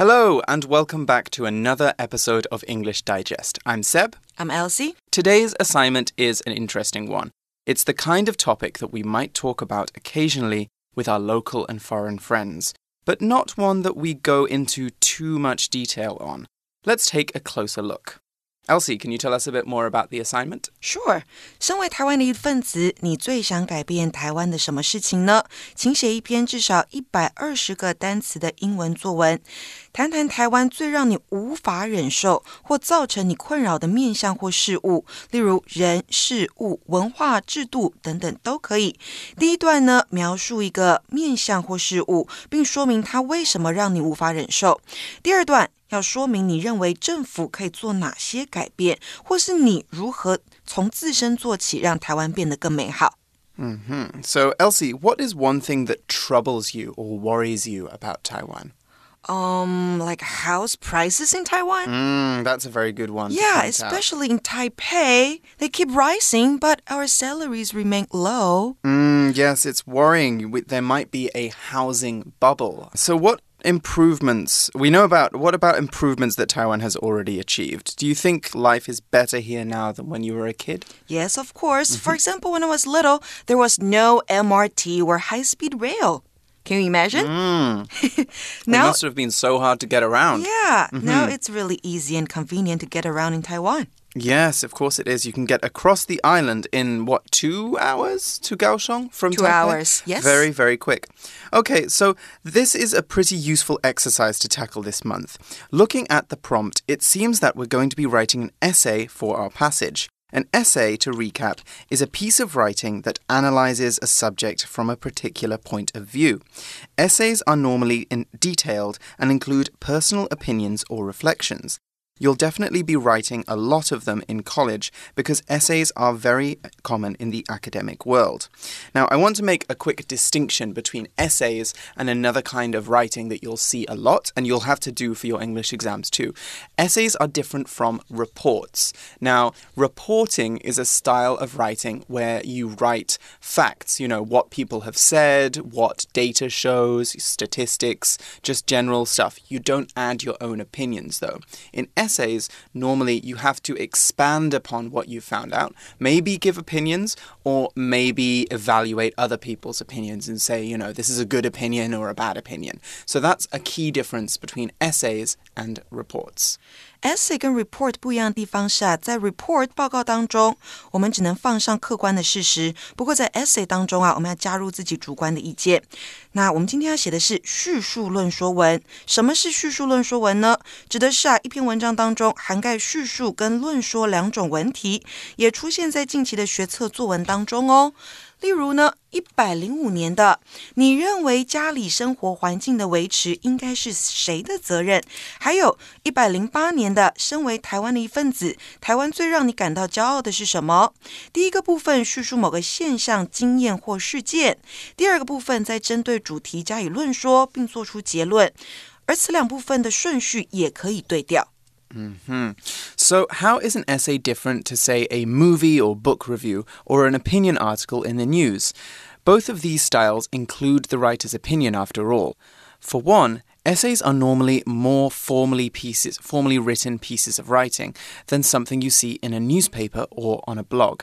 Hello, and welcome back to another episode of English Digest. I'm Seb. I'm Elsie. Today's assignment is an interesting one. It's the kind of topic that we might talk about occasionally with our local and foreign friends, but not one that we go into too much detail on. Let's take a closer look. Elsie, can you tell us a bit more about the assignment? Sure. 身为台湾的一份子，你最想改变台湾的什么事情呢？请写一篇至少一百二十个单词的英文作文，谈谈台湾最让你无法忍受或造成你困扰的面向或事物，例如人、事物、文化、制度等等都可以。第一段呢，描述一个面向或事物，并说明它为什么让你无法忍受。第二段。要说明你认为政府可以做哪些改变，或是你如何从自身做起，让台湾变得更美好。Mm -hmm. So, Elsie, what is one thing that troubles you or worries you about Taiwan? Um, like house prices in Taiwan? Mm, that's a very good one. Yeah, especially out. in Taipei. They keep rising, but our salaries remain low. Mm, yes, it's worrying. There might be a housing bubble. So, what improvements we know about what about improvements that Taiwan has already achieved? Do you think life is better here now than when you were a kid? Yes, of course. For mm-hmm. example, when I was little, there was no MRT or high-speed rail. Can you imagine? Mm. now, it must have been so hard to get around. Yeah, mm -hmm. now it's really easy and convenient to get around in Taiwan. Yes, of course it is. You can get across the island in what, two hours to Kaohsiung from Two Taipei? hours, yes. Very, very quick. Okay, so this is a pretty useful exercise to tackle this month. Looking at the prompt, it seems that we're going to be writing an essay for our passage. An essay, to recap, is a piece of writing that analyzes a subject from a particular point of view. Essays are normally detailed and include personal opinions or reflections. You'll definitely be writing a lot of them in college because essays are very common in the academic world. Now, I want to make a quick distinction between essays and another kind of writing that you'll see a lot and you'll have to do for your English exams too. Essays are different from reports. Now, reporting is a style of writing where you write facts, you know, what people have said, what data shows, statistics, just general stuff. You don't add your own opinions though. In essays, normally you have to expand upon what you found out, maybe give opinions, or maybe evaluate other people's opinions and say, you know, this is a good opinion or a bad opinion. So that's a key difference between essays and reports. Essay 跟 report 不一样的地方是啊，在 report 报告当中，我们只能放上客观的事实；不过在 essay 当中啊，我们要加入自己主观的意见。那我们今天要写的是叙述论说文。什么是叙述论说文呢？指的是啊，一篇文章当中涵盖叙述跟论说两种文题，也出现在近期的学测作文当中哦。例如呢，一百零五年的，你认为家里生活环境的维持应该是谁的责任？还有一百零八年的，身为台湾的一份子，台湾最让你感到骄傲的是什么？第一个部分叙述某个现象、经验或事件；第二个部分再针对主题加以论说，并做出结论。而此两部分的顺序也可以对调。Mm -hmm. So, how is an essay different to, say, a movie or book review or an opinion article in the news? Both of these styles include the writer's opinion, after all. For one, essays are normally more formally pieces, formally written pieces of writing than something you see in a newspaper or on a blog.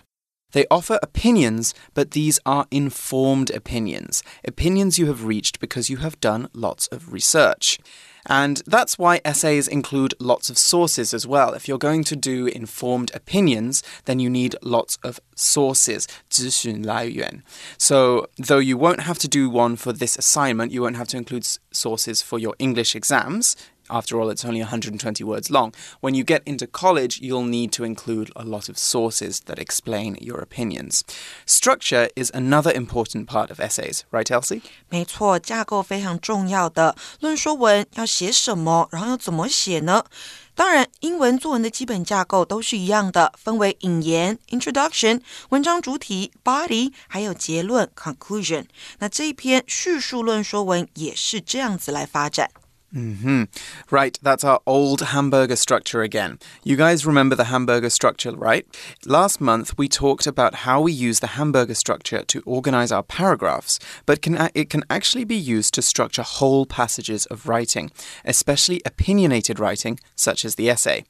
They offer opinions, but these are informed opinions, opinions you have reached because you have done lots of research. And that's why essays include lots of sources as well. If you're going to do informed opinions, then you need lots of sources, 资讯来源. So, though you won't have to do one for this assignment, you won't have to include sources for your English exams. After all, it's only 120 words long. When you get into college, you'll need to include a lot of sources that explain your opinions. Structure is another important part of essays, right, Elsie? 没错，架构非常重要的。论说文要写什么，然后要怎么写呢？当然，英文作文的基本架构都是一样的，分为引言 （introduction）、文章主体 （body） 还有结论 （conclusion）。那这一篇叙述论说文也是这样子来发展。 Mm hmm. Right, that's our old hamburger structure again. You guys remember the hamburger structure, right? Last month we talked about how we use the hamburger structure to organize our paragraphs, but can, it can actually be used to structure whole passages of writing, especially opinionated writing, such as the essay.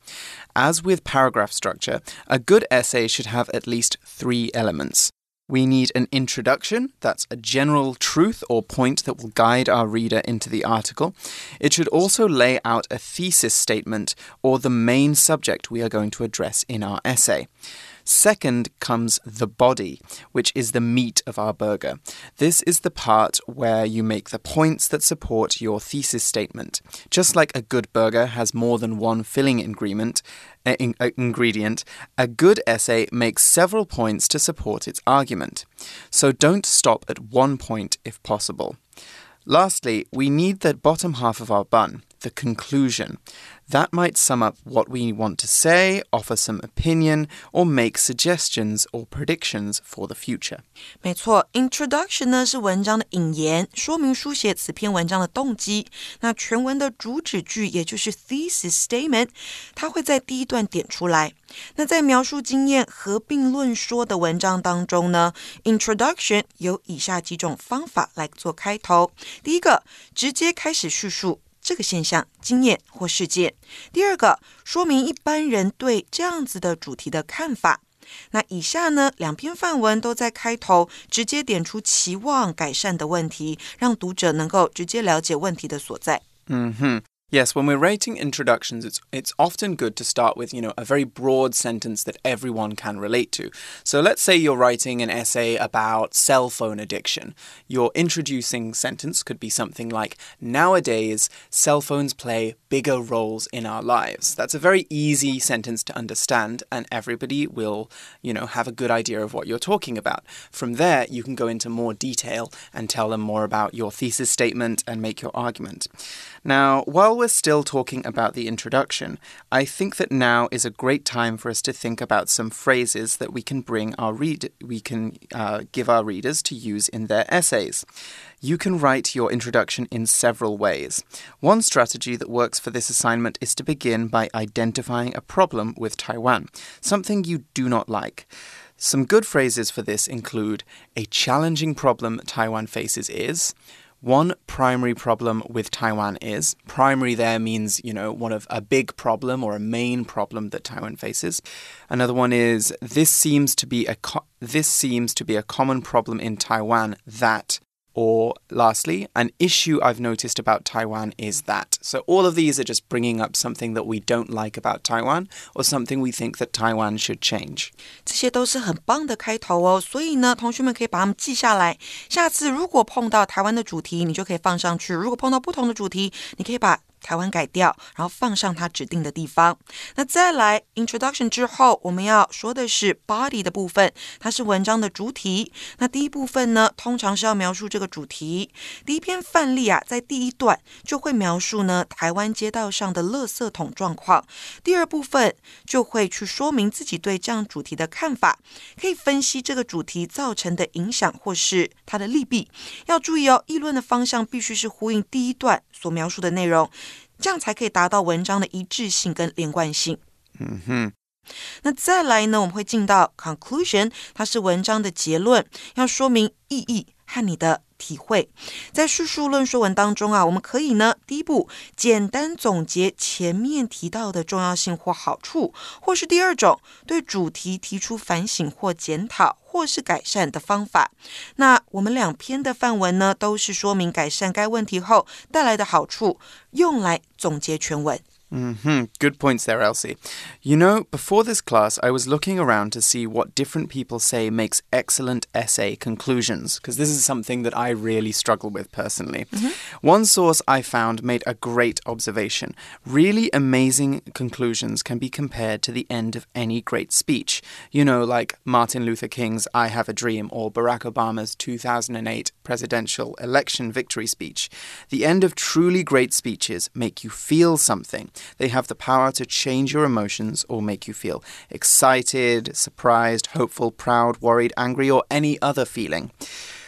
As with paragraph structure, a good essay should have at least three elements. We need an introduction, that's a general truth or point that will guide our reader into the article. It should also lay out a thesis statement or the main subject we are going to address in our essay. Second comes the body, which is the meat of our burger. This is the part where you make the points that support your thesis statement. Just like a good burger has more than one filling ingredient, in, uh, ingredient, a good essay makes several points to support its argument. So don't stop at one point if possible. Lastly, we need the bottom half of our bun, the conclusion. That might sum up what we want to say, offer some opinion, or make suggestions or predictions for the future. 没错，introduction 呢是文章的引言，说明书写此篇文章的动机。那全文的主旨句，也就是 thesis statement，它会在第一段点出来。那在描述经验、合并论说的文章当中呢，introduction 有以下几种方法来做开头。第一个，直接开始叙述。 这个现象、经验或事件。第二个，说明一般人对这样子的主题的看法。那以下呢，两篇范文都在开头直接点出期望改善的问题，让读者能够直接了解问题的所在。嗯哼。Yes, when we're writing introductions, it's it's often good to start with, you know, a very broad sentence that everyone can relate to. So let's say you're writing an essay about cell phone addiction. Your introducing sentence could be something like, Nowadays, cell phones play bigger roles in our lives. That's a very easy sentence to understand, and everybody will, you know, have a good idea of what you're talking about. From there, you can go into more detail and tell them more about your thesis statement and make your argument. Now, while we're still talking about the introduction, I think that now is a great time for us to think about some phrases that we can bring our read we can uh, give our readers to use in their essays. You can write your introduction in several ways. One strategy that works for this assignment is to begin by identifying a problem with Taiwan, something you do not like. Some good phrases for this include a challenging problem Taiwan faces is one primary problem with Taiwan is primary there means, you know, one of a big problem or a main problem that Taiwan faces. Another one is this seems to be a this seems to be a common problem in Taiwan that or lastly, an issue I've noticed about Taiwan is that. So all of these are just bringing up something that we don't like about Taiwan or something we think that Taiwan should change. 这些都是很棒的开头哦，所以呢，同学们可以把它们记下来。下次如果碰到台湾的主题，你就可以放上去；如果碰到不同的主题，你可以把 台湾改掉，然后放上它指定的地方。那再来 introduction 之后，我们要说的是 body 的部分，它是文章的主体。那第一部分呢，通常是要描述这个主题。第一篇范例啊，在第一段就会描述呢台湾街道上的垃圾桶状况。第二部分就会去说明自己对这样主题的看法，可以分析这个主题造成的影响或是它的利弊。要注意哦，议论的方向必须是呼应第一段所描述的内容。这样才可以达到文章的一致性跟连贯性。嗯哼。那再来呢？我们会进到 conclusion，它是文章的结论，要说明意义和你的。体会，在叙述论说文当中啊，我们可以呢，第一步简单总结前面提到的重要性或好处，或是第二种对主题提出反省或检讨，或是改善的方法。那我们两篇的范文呢，都是说明改善该问题后带来的好处，用来总结全文。Mm hmm. Good points there, Elsie. You know, before this class, I was looking around to see what different people say makes excellent essay conclusions, because this is something that I really struggle with personally. Mm -hmm. One source I found made a great observation. Really amazing conclusions can be compared to the end of any great speech. You know, like Martin Luther King's I Have a Dream or Barack Obama's 2008 presidential election victory speech. The end of truly great speeches make you feel something. They have the power to change your emotions or make you feel excited, surprised, hopeful, proud, worried, angry, or any other feeling.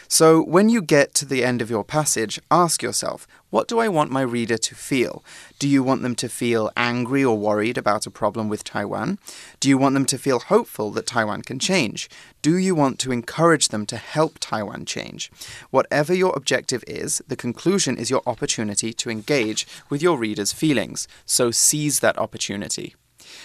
So when you get to the end of your passage, ask yourself, what do I want my reader to feel? Do you want them to feel angry or worried about a problem with Taiwan? Do you want them to feel hopeful that Taiwan can change? Do you want to encourage them to help Taiwan change? Whatever your objective is, the conclusion is your opportunity to engage with your reader's feelings. So seize that opportunity.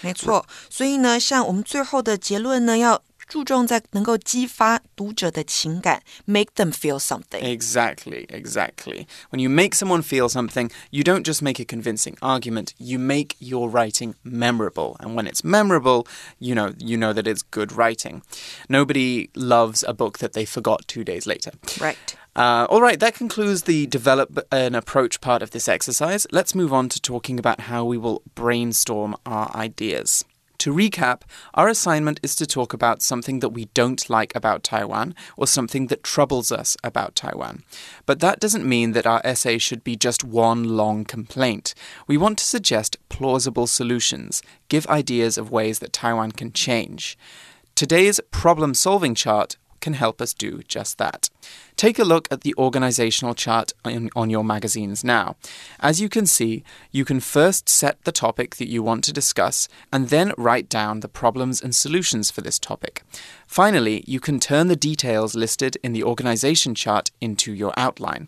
没错，所以呢，像我们最后的结论呢，要 注重在能够激发读者的情感，make them feel something. Exactly, exactly. When you make someone feel something, you don't just make a convincing argument, you make your writing memorable. And when it's memorable, you know, you know that it's good writing. Nobody loves a book that they forgot 2 days later. Right. Uh, all right, that concludes the develop an approach part of this exercise. Let's move on to talking about how we will brainstorm our ideas. To recap, our assignment is to talk about something that we don't like about Taiwan or something that troubles us about Taiwan. But that doesn't mean that our essay should be just one long complaint. We want to suggest plausible solutions, give ideas of ways that Taiwan can change. Today's problem solving chart can help us do just that. Take a look at the organizational chart on, on, your magazines now. As you can see, you can first set the topic that you want to discuss and then write down the problems and solutions for this topic. Finally, you can turn the details listed in the organization chart into your outline.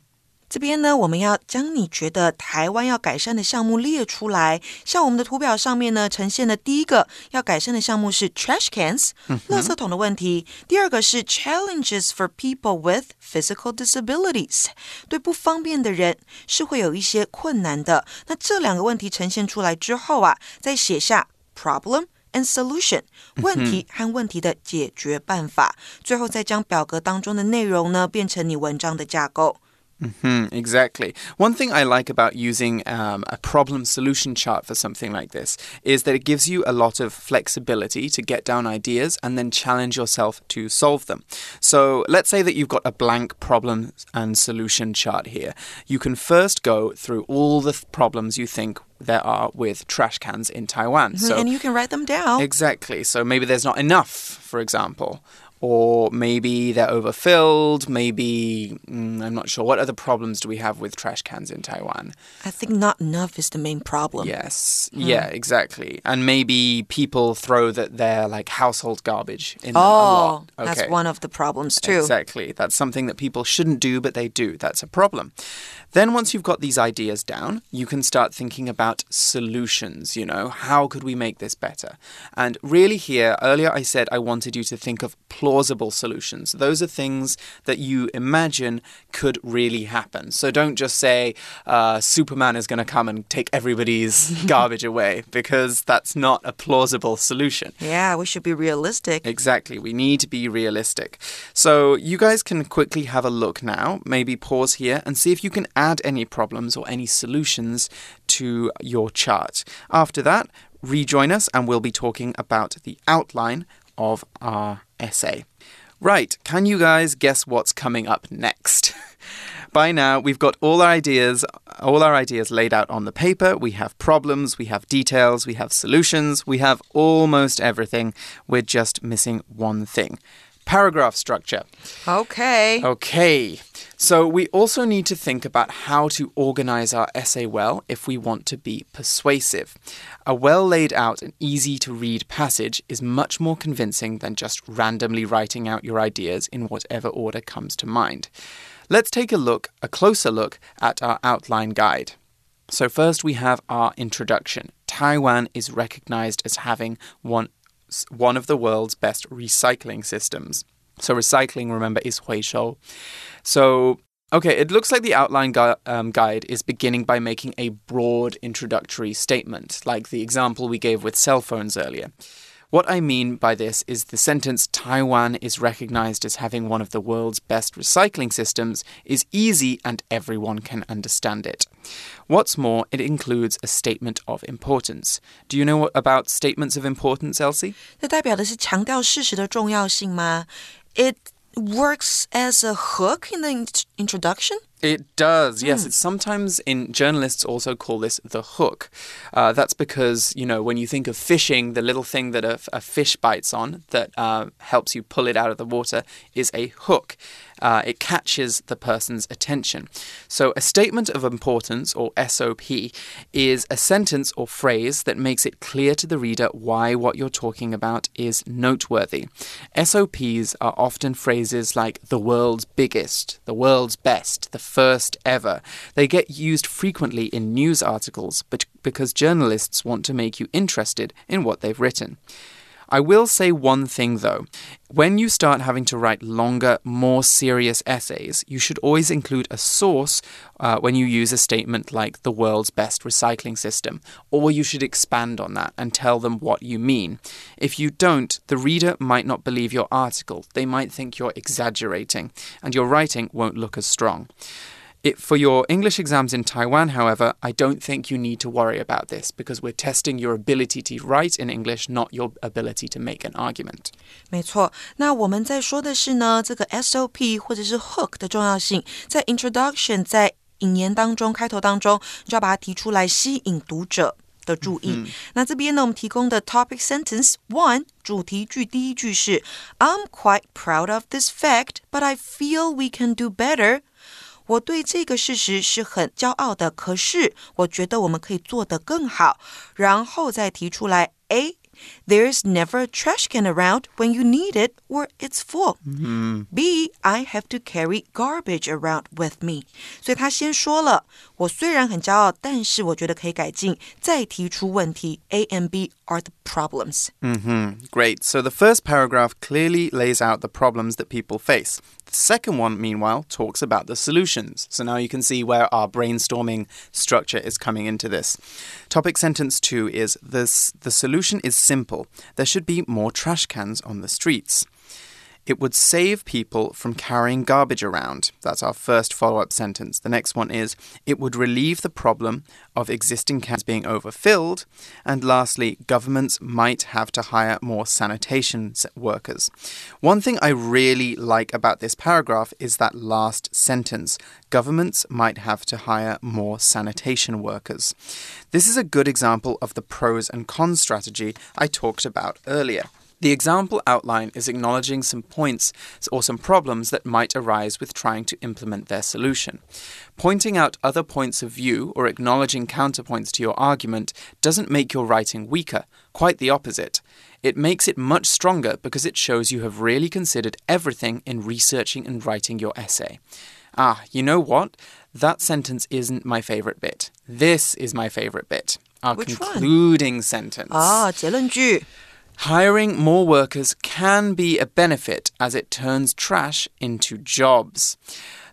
这边呢，我们要将你觉得台湾要改善的项目列出来。像我们的图表上面呢，呈现的第一个要改善的项目是 trash cans，垃圾桶的问题；第二个是 challenges for people with physical disabilities，对不方便的人是会有一些困难的。那这两个问题呈现出来之后啊，再写下 problem。and solution 问题和问题的解决办法，最后再将表格当中的内容呢变成你文章的架构。Mm -hmm, exactly. One thing I like about using um, a problem solution chart for something like this is that it gives you a lot of flexibility to get down ideas and then challenge yourself to solve them. So let's say that you've got a blank problem and solution chart here. You can first go through all the problems you think there are with trash cans in Taiwan. Mm -hmm, so, and you can write them down. Exactly. So maybe there's not enough, for example or maybe they're overfilled. Maybe mm, I'm not sure. What other problems do we have with trash cans in Taiwan? I think not enough is the main problem. Yes, mm. yeah, exactly. And maybe people throw that their like household garbage in oh, okay. that's one of the problems too. Exactly, that's something that people shouldn't do, but they do. That's a problem. Then, once you've got these ideas down, you can start thinking about solutions. You know, how could we make this better? And really, here, earlier I said I wanted you to think of plausible solutions. Those are things that you imagine could really happen. So don't just say uh, Superman is going to come and take everybody's garbage away, because that's not a plausible solution. Yeah, we should be realistic. Exactly. We need to be realistic. So you guys can quickly have a look now, maybe pause here and see if you can add any problems or any solutions to your chart. After that, rejoin us and we'll be talking about the outline of our essay. Right, can you guys guess what's coming up next? By now, we've got all our ideas, all our ideas laid out on the paper. We have problems, we have details, we have solutions, we have almost everything. We're just missing one thing. Paragraph structure. Okay. Okay. So, we also need to think about how to organize our essay well if we want to be persuasive. A well laid out and easy to read passage is much more convincing than just randomly writing out your ideas in whatever order comes to mind. Let's take a look, a closer look, at our outline guide. So, first we have our introduction. Taiwan is recognized as having one, one of the world's best recycling systems. So recycling, remember, is 回收. So Okay, it looks like the outline gu um, guide is beginning by making a broad introductory statement, like the example we gave with cell phones earlier. What I mean by this is the sentence Taiwan is recognized as having one of the world's best recycling systems is easy and everyone can understand it. What's more, it includes a statement of importance. Do you know what about statements of importance, Elsie? 这代表的是强调事实的重要性吗？It works as a hook in the introduction. it does, yes. Mm. It's sometimes in journalists also call this the hook. Uh, that's because you know when you think of fishing, the little thing that a, a fish bites on that uh, helps you pull it out of the water is a hook. Uh, it catches the person's attention. So, a statement of importance, or SOP, is a sentence or phrase that makes it clear to the reader why what you're talking about is noteworthy. SOPs are often phrases like the world's biggest, the world's best, the first ever. They get used frequently in news articles, but because journalists want to make you interested in what they've written. I will say one thing though. When you start having to write longer, more serious essays, you should always include a source uh, when you use a statement like the world's best recycling system, or you should expand on that and tell them what you mean. If you don't, the reader might not believe your article. They might think you're exaggerating, and your writing won't look as strong. It, for your English exams in Taiwan, however, I don't think you need to worry about this because we're testing your ability to write in English, not your ability to make an argument. 没错，那我们在说的是呢，这个 SOP 或者是 hook 的重要性，在 introduction 在引言当中开头当中，就要把它提出来，吸引读者。的注意，那这边呢，我们提供的 topic sentence one 主题句第一句是 I'm quite proud of this fact, but I feel we can do better. 我对这个事实是很骄傲的，可是我觉得我们可以做得更好，然后再提出来。A There's never a trash can around when you need it or it's full. Mm-hmm. B, I have to carry garbage around with me. 所以他先说了， 我虽然很骄傲，但是我觉得可以改进。再提出问题，A and B are the problems. Mm-hmm. Great. So the first paragraph clearly lays out the problems that people face. The second one, meanwhile, talks about the solutions. So now you can see where our brainstorming structure is coming into this. Topic sentence two is this the solution is simple. There should be more trash cans on the streets. It would save people from carrying garbage around. That's our first follow up sentence. The next one is it would relieve the problem of existing cans being overfilled. And lastly, governments might have to hire more sanitation workers. One thing I really like about this paragraph is that last sentence governments might have to hire more sanitation workers. This is a good example of the pros and cons strategy I talked about earlier. The example outline is acknowledging some points or some problems that might arise with trying to implement their solution. Pointing out other points of view or acknowledging counterpoints to your argument doesn't make your writing weaker, quite the opposite. It makes it much stronger because it shows you have really considered everything in researching and writing your essay. Ah, you know what? That sentence isn't my favorite bit. This is my favorite bit. Our Which concluding one? sentence. Ah, 结论句。 Hiring more workers can be a benefit as it turns trash into jobs.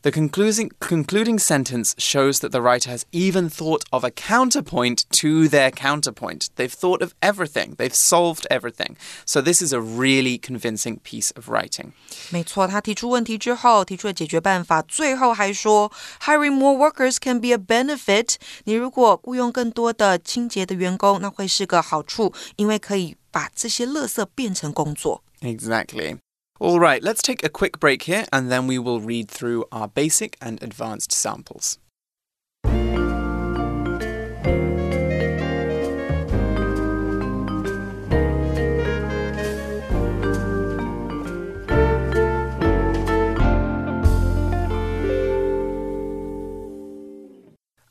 The concluding, concluding sentence shows that the writer has even thought of a counterpoint to their counterpoint. They've thought of everything, they've solved everything. So, this is a really convincing piece of writing. 没错，他提出问题之后，提出了解决办法，最后还说，hiring more workers can be a benefit。你如果雇佣更多的清洁的员工，那会是个好处，因为可以 把这些垃圾变成工作。Exactly. All right, let's take a quick break here and then we will read through our basic and advanced samples.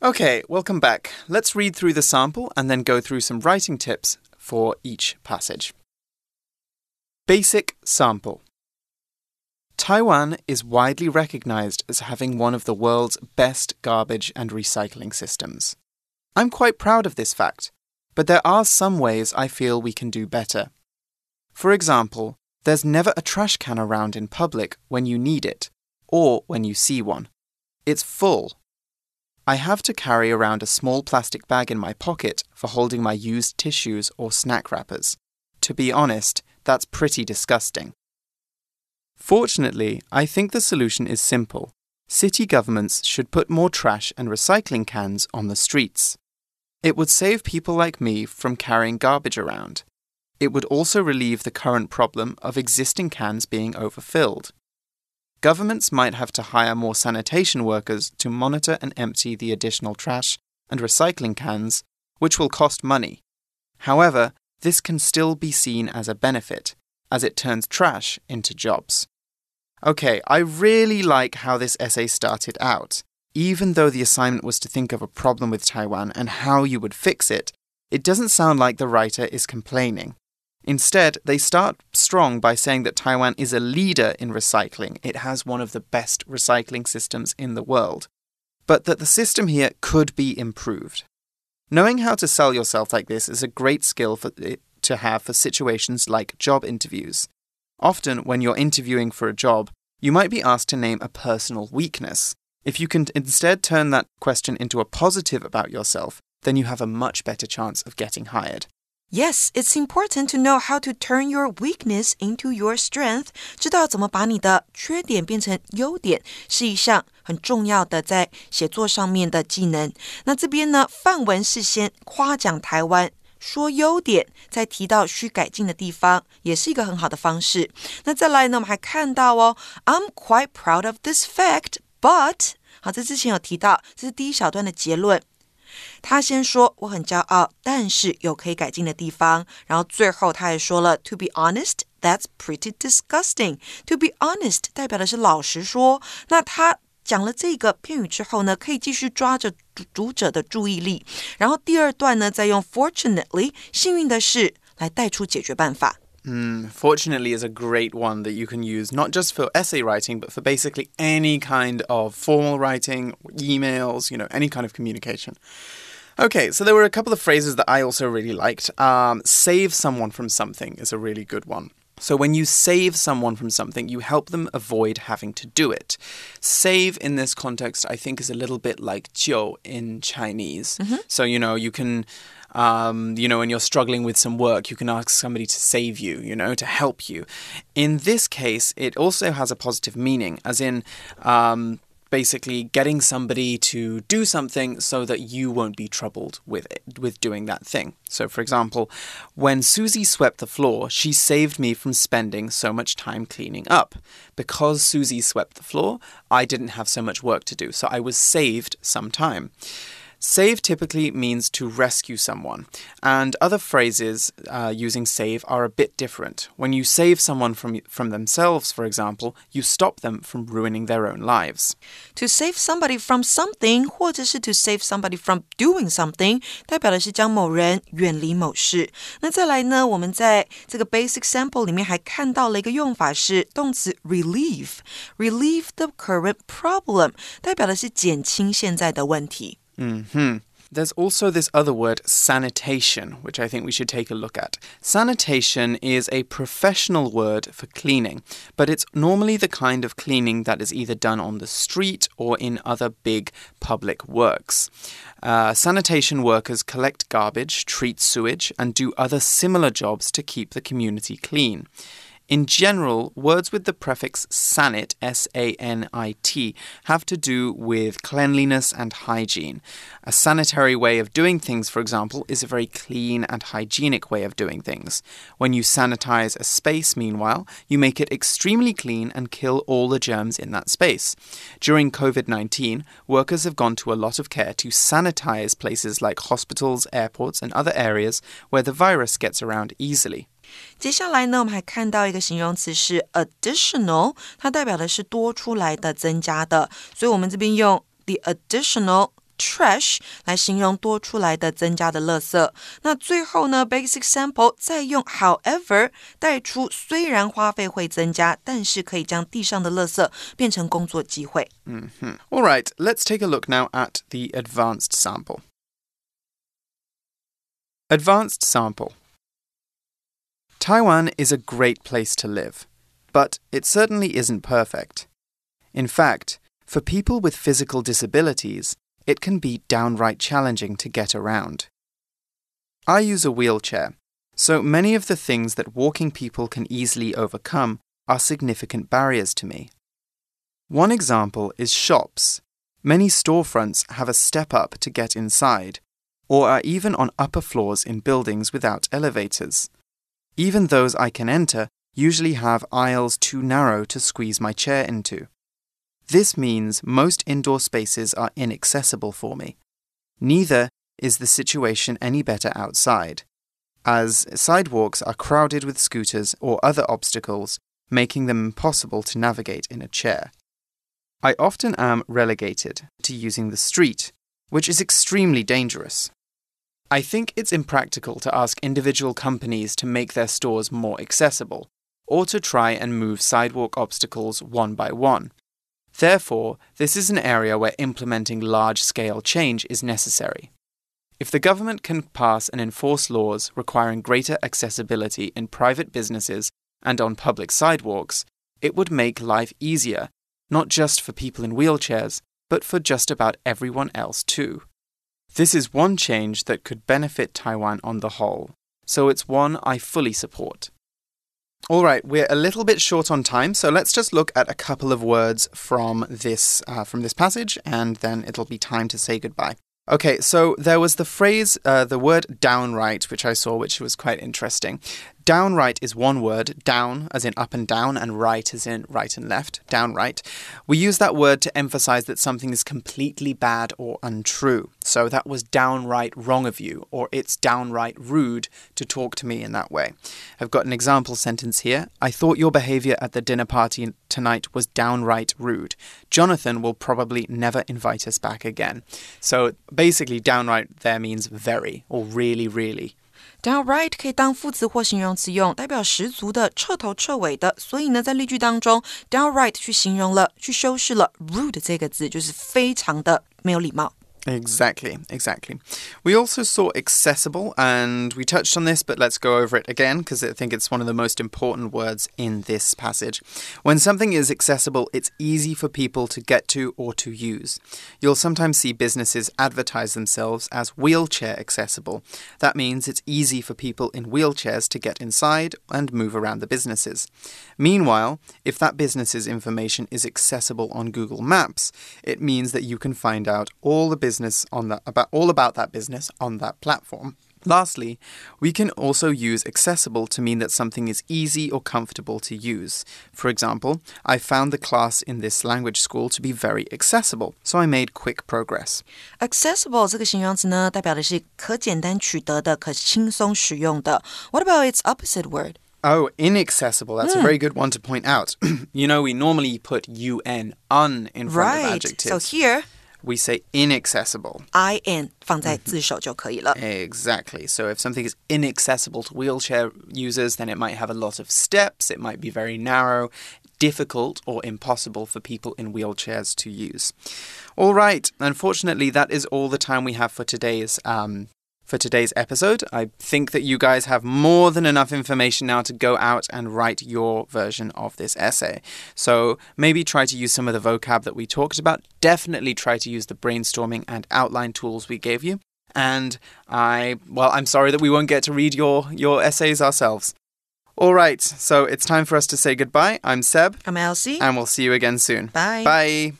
Okay, welcome back. Let's read through the sample and then go through some writing tips for each passage. Basic sample. Taiwan is widely recognized as having one of the world's best garbage and recycling systems. I'm quite proud of this fact, but there are some ways I feel we can do better. For example, there's never a trash can around in public when you need it, or when you see one. It's full. I have to carry around a small plastic bag in my pocket for holding my used tissues or snack wrappers. To be honest, that's pretty disgusting. Fortunately, I think the solution is simple. City governments should put more trash and recycling cans on the streets. It would save people like me from carrying garbage around. It would also relieve the current problem of existing cans being overfilled. Governments might have to hire more sanitation workers to monitor and empty the additional trash and recycling cans, which will cost money. However, this can still be seen as a benefit, as it turns trash into jobs. Okay, I really like how this essay started out. Even though the assignment was to think of a problem with Taiwan and how you would fix it, it doesn't sound like the writer is complaining. Instead, they start strong by saying that Taiwan is a leader in recycling. It has one of the best recycling systems in the world. But that the system here could be improved. Knowing how to sell yourself like this is a great skill for, to have for situations like job interviews. Often, when you're interviewing for a job, you might be asked to name a personal weakness. If you can instead turn that question into a positive about yourself, then you have a much better chance of getting hired. Yes, it's important to know how to turn your weakness into your strength. 知道怎么把你的缺点变成优点，是一项很重要的在写作上面的技能。那这边呢，范文是先夸奖台湾。说优点，再提到需改进的地方，也是一个很好的方式。那再来呢，我们还看到哦，I'm quite proud of this fact, but 好，这之前有提到，这是第一小段的结论。他先说我很骄傲，但是有可以改进的地方。然后最后他也说了，To be honest, that's pretty disgusting. To be honest 代表的是老实说。那他。讲了这个片语之后呢，可以继续抓着读者的注意力。然后第二段呢，再用 fortunately 幸运的是来带出解决办法。Mm, fortunately is a great one that you can use not just for essay writing, but for basically any kind of formal writing, emails, you know, any kind of communication. Okay, so there were a couple of phrases that I also really liked. Um, save someone from something is a really good one. So, when you save someone from something, you help them avoid having to do it. Save in this context, I think, is a little bit like 救 in Chinese. Mm -hmm. So, you know, you can. Um, you know, when you're struggling with some work, you can ask somebody to save you, you know, to help you. In this case, it also has a positive meaning, as in, um, basically getting somebody to do something so that you won't be troubled with it, with doing that thing. So, for example, when Susie swept the floor, she saved me from spending so much time cleaning up. Because Susie swept the floor, I didn't have so much work to do, so I was saved some time. Save typically means to rescue someone, and other phrases uh, using save are a bit different. When you save someone from, from themselves, for example, you stop them from ruining their own lives. To save somebody from something，或者是 to save somebody from doing something，代表的是将某人远离某事。那再来呢，我们在这个 basic sample 里面还看到了一个用法是动词 relieve，relieve the current problem，代表的是减轻现在的问题。 Mm hmm. There's also this other word, sanitation, which I think we should take a look at. Sanitation is a professional word for cleaning, but it's normally the kind of cleaning that is either done on the street or in other big public works. Uh, sanitation workers collect garbage, treat sewage, and do other similar jobs to keep the community clean. In general, words with the prefix sanit, S A N I T, have to do with cleanliness and hygiene. A sanitary way of doing things, for example, is a very clean and hygienic way of doing things. When you sanitize a space, meanwhile, you make it extremely clean and kill all the germs in that space. During COVID 19, workers have gone to a lot of care to sanitize places like hospitals, airports, and other areas where the virus gets around easily. 接下来呢，我们还看到一个形容词是 additional，它代表的是多出来的、增加的，所以我们这边用 the additional。trash 来形容多出来的、增加的垃圾。那最后呢，basic sample 再用 however 带出，虽然花费会增加，但是可以将地上的垃圾变成工作机会。嗯哼。All right, let's take a look now at the advanced sample. Advanced sample. Taiwan is a great place to live, but it certainly isn't perfect. In fact, for people with physical disabilities, it can be downright challenging to get around. I use a wheelchair, so many of the things that walking people can easily overcome are significant barriers to me. One example is shops. Many storefronts have a step up to get inside, or are even on upper floors in buildings without elevators. Even those I can enter usually have aisles too narrow to squeeze my chair into. This means most indoor spaces are inaccessible for me. Neither is the situation any better outside, as sidewalks are crowded with scooters or other obstacles making them impossible to navigate in a chair. I often am relegated to using the street, which is extremely dangerous. I think it's impractical to ask individual companies to make their stores more accessible, or to try and move sidewalk obstacles one by one. Therefore, this is an area where implementing large scale change is necessary. If the government can pass and enforce laws requiring greater accessibility in private businesses and on public sidewalks, it would make life easier, not just for people in wheelchairs, but for just about everyone else too. This is one change that could benefit Taiwan on the whole, so it's one I fully support. All right, we're a little bit short on time, so let's just look at a couple of words from this uh, from this passage, and then it'll be time to say goodbye. Okay, so there was the phrase, uh, the word downright, which I saw, which was quite interesting. Downright is one word, down as in up and down, and right as in right and left, downright. We use that word to emphasize that something is completely bad or untrue. So that was downright wrong of you, or it's downright rude to talk to me in that way. I've got an example sentence here. I thought your behavior at the dinner party tonight was downright rude. Jonathan will probably never invite us back again. So basically, downright there means very or really, really. Downright 可以当副词或形容词用，代表十足的、彻头彻尾的。所以呢，在例句当中，downright 去形容了、去修饰了 rude 这个字，就是非常的没有礼貌。Exactly, exactly. We also saw accessible, and we touched on this, but let's go over it again because I think it's one of the most important words in this passage. When something is accessible, it's easy for people to get to or to use. You'll sometimes see businesses advertise themselves as wheelchair accessible. That means it's easy for people in wheelchairs to get inside and move around the businesses. Meanwhile, if that business's information is accessible on Google Maps, it means that you can find out all the business on that about all about that business on that platform. Lastly, we can also use accessible to mean that something is easy or comfortable to use. For example, I found the class in this language school to be very accessible, so I made quick progress. Accessible 这个形容词呢，代表的是可简单取得的、可轻松使用的。What about its opposite word? Oh, inaccessible. That's mm. a very good one to point out. you know, we normally put un, un in front right. of adjectives. So here, we say inaccessible. in 放在字首就可以了. Exactly. So if something is inaccessible to wheelchair users, then it might have a lot of steps, it might be very narrow, difficult or impossible for people in wheelchairs to use. All right. Unfortunately, that is all the time we have for today's um, for today's episode. I think that you guys have more than enough information now to go out and write your version of this essay. So maybe try to use some of the vocab that we talked about. Definitely try to use the brainstorming and outline tools we gave you. And I, well, I'm sorry that we won't get to read your, your essays ourselves. All right, so it's time for us to say goodbye. I'm Seb. I'm Elsie. And we'll see you again soon. Bye. Bye.